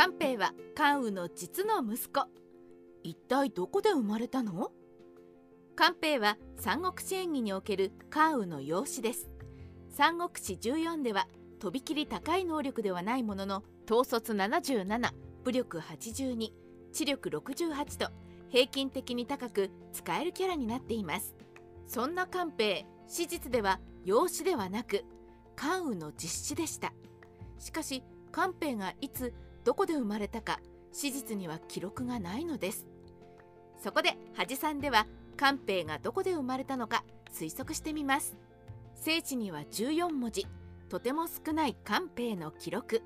官兵衛は関羽の実の息子。一体どこで生まれたの？官兵衛は三国志演義における関羽の養子です。三国志14ではとびきり高い能力ではないものの統率77武力82知力68と平均的に高く使えるキャラになっています。そんな官兵衛史実では養子ではなく関羽の実子でした。しかし官兵衛がいつどこで生まれたか史実には記録がないのです。そこで恥さんでは官兵衛がどこで生まれたのか推測してみます。聖地には14文字とても少ない官兵衛の記録。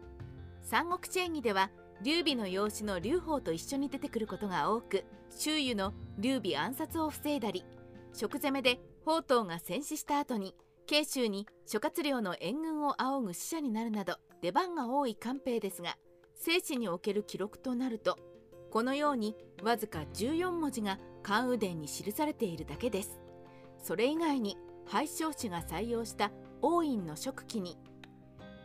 三国志演義では劉備の養子の劉邦と一緒に出てくることが多く周囲の劉備暗殺を防いだり食攻めで宝刀が戦死した後に慶州に諸葛亮の援軍を仰ぐ死者になるなど出番が多い官兵衛ですが聖史における記録となるとこのようにわずか14文字が関羽伝に記されているだけです。それ以外に廃将氏が採用した王院の職記に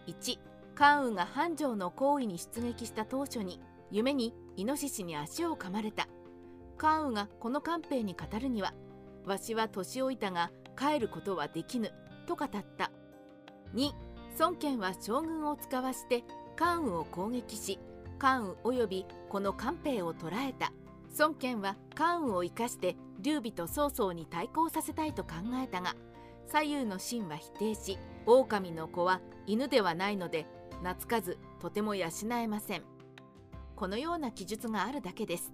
1関羽が繁盛の行為に出撃した当初に夢にイノシシに足を噛まれた。関羽がこの官兵に語るにはわしは年老いたが帰ることはできぬと語った。2孫権は将軍を使わして関羽を攻撃し関羽及びこの官兵を捕らえた。孫権は関羽を生かして劉備と曹操に対抗させたいと考えたが左右の秦は否定し狼の子は犬ではないので懐かずとても養えません。このような記述があるだけです。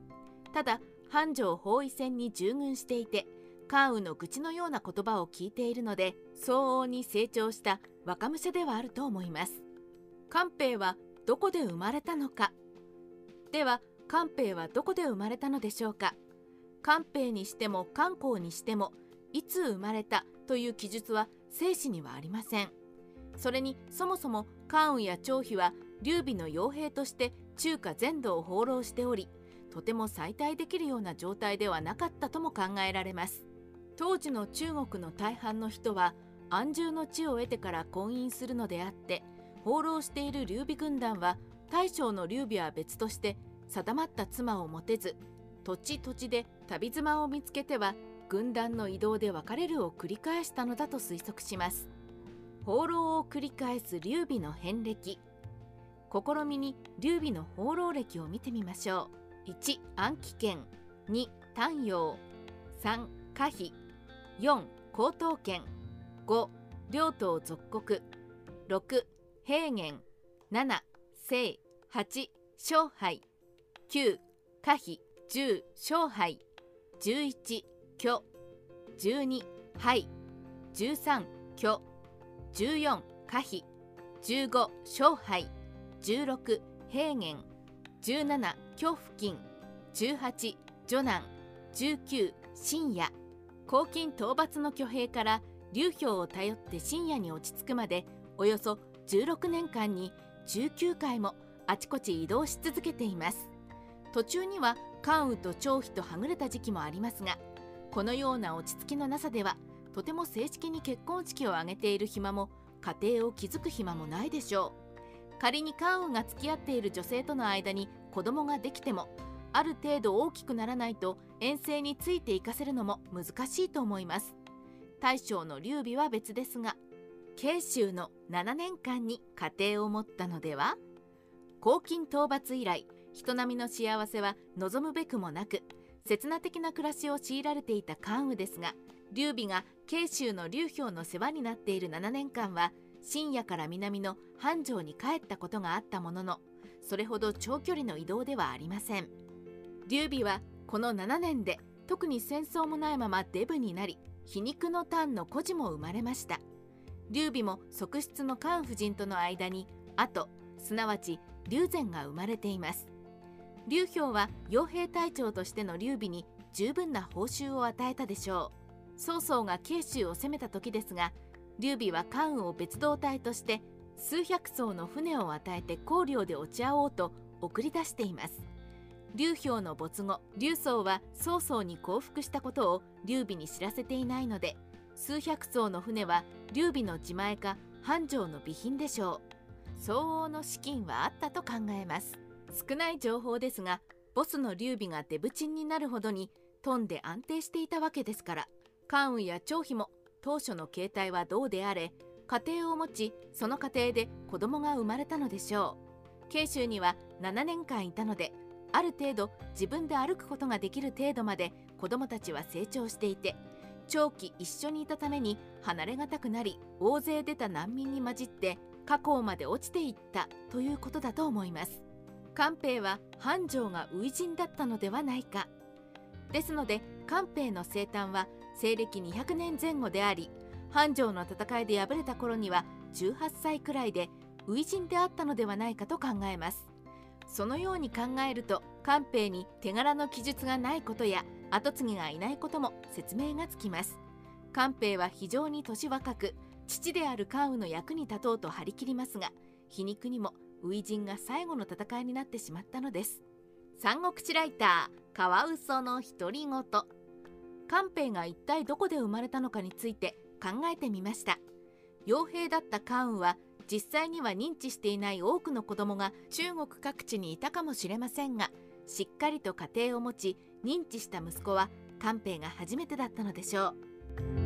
ただ繁盛包囲戦に従軍していて関羽の愚痴のような言葉を聞いているので相応に成長した若武者ではあると思います。官兵はどこで生まれたのか。では官兵はどこで生まれたのでしょうか。官兵にしても漢光にしてもいつ生まれたという記述は正史にはありません。それにそもそも関羽や張飛は劉備の傭兵として中華全土を放浪しておりとても再退できるような状態ではなかったとも考えられます。当時の中国の大半の人は安住の地を得てから婚姻するのであって放浪している劉備軍団は大将の劉備は別として定まった妻を持てず土地土地で旅妻を見つけては軍団の移動で別れるを繰り返したのだと推測します。放浪を繰り返す劉備の遍歴試みに劉備の放浪歴を見てみましょう。1安徽県2丹陽。3可否4江東県5両党属国。6平原。7西8勝敗。9可否。10勝敗。11虚。12敗。13虚。14可否。15勝敗。16平原。17虚付近18女難19深夜。黄金討伐の挙兵から流氷を頼って深夜に落ち着くまでおよそ16年間に19回もあちこち移動し続けています。途中には関羽と張飛とはぐれた時期もありますがこのような落ち着きのなさではとても正式に結婚式を挙げている暇も家庭を築く暇もないでしょう。仮に関羽が付き合っている女性との間に子供ができてもある程度大きくならないと遠征についていかせるのも難しいと思います。大将の劉備は別ですが慶州の7年間に家庭を持ったのでは？黄金討伐以来人並みの幸せは望むべくもなく刹那的な暮らしを強いられていた関羽ですが劉備が慶州の劉氷の世話になっている7年間は深夜から南の繁盛に帰ったことがあったもののそれほど長距離の移動ではありません。劉備はこの7年で特に戦争もないままデブになり皮肉のタンの孤児も生まれました。劉備も側室の関夫人との間に後すなわち劉禅が生まれています。劉氷は傭兵隊長としての劉備に十分な報酬を与えたでしょう。曹操が慶州を攻めた時ですが劉備は関羽を別動隊として数百艘の船を与えて高陵で落ち合おうと送り出しています。劉氷の没後劉宗は曹操に降伏したことを劉備に知らせていないので数百艘の船は劉備の自前か繁盛の備品でしょう相応の資金はあったと考えます少ない情報ですがボスの劉備がデブチンになるほどに飛んで安定していたわけですから関羽や張飛も当初の形態はどうであれ家庭を持ちその家庭で子供が生まれたのでしょう慶州には7年間いたのである程度自分で歩くことができる程度まで子供たちは成長していて長期一緒にいたために離れがたくなり大勢出た難民に混じって河口まで落ちていったということだと思います。官兵は繁盛が初陣だったのではないか。ですので官兵の生誕は西暦200年前後であり繁盛の戦いで敗れた頃には18歳くらいで初陣であったのではないかと考えます。そのように考えると官兵に手柄の記述がないことや跡継ぎがいないことも説明がつきます。官兵は非常に年若く父である関羽の役に立とうと張り切りますが皮肉にも初陣が最後の戦いになってしまったのです。三国志ライターカワウソの独り言。官兵が一体どこで生まれたのかについて考えてみました。傭兵だった関羽は実際には認知していない多くの子供が中国各地にいたかもしれませんがしっかりと家庭を持ち認知した息子は寛平が初めてだったのでしょう。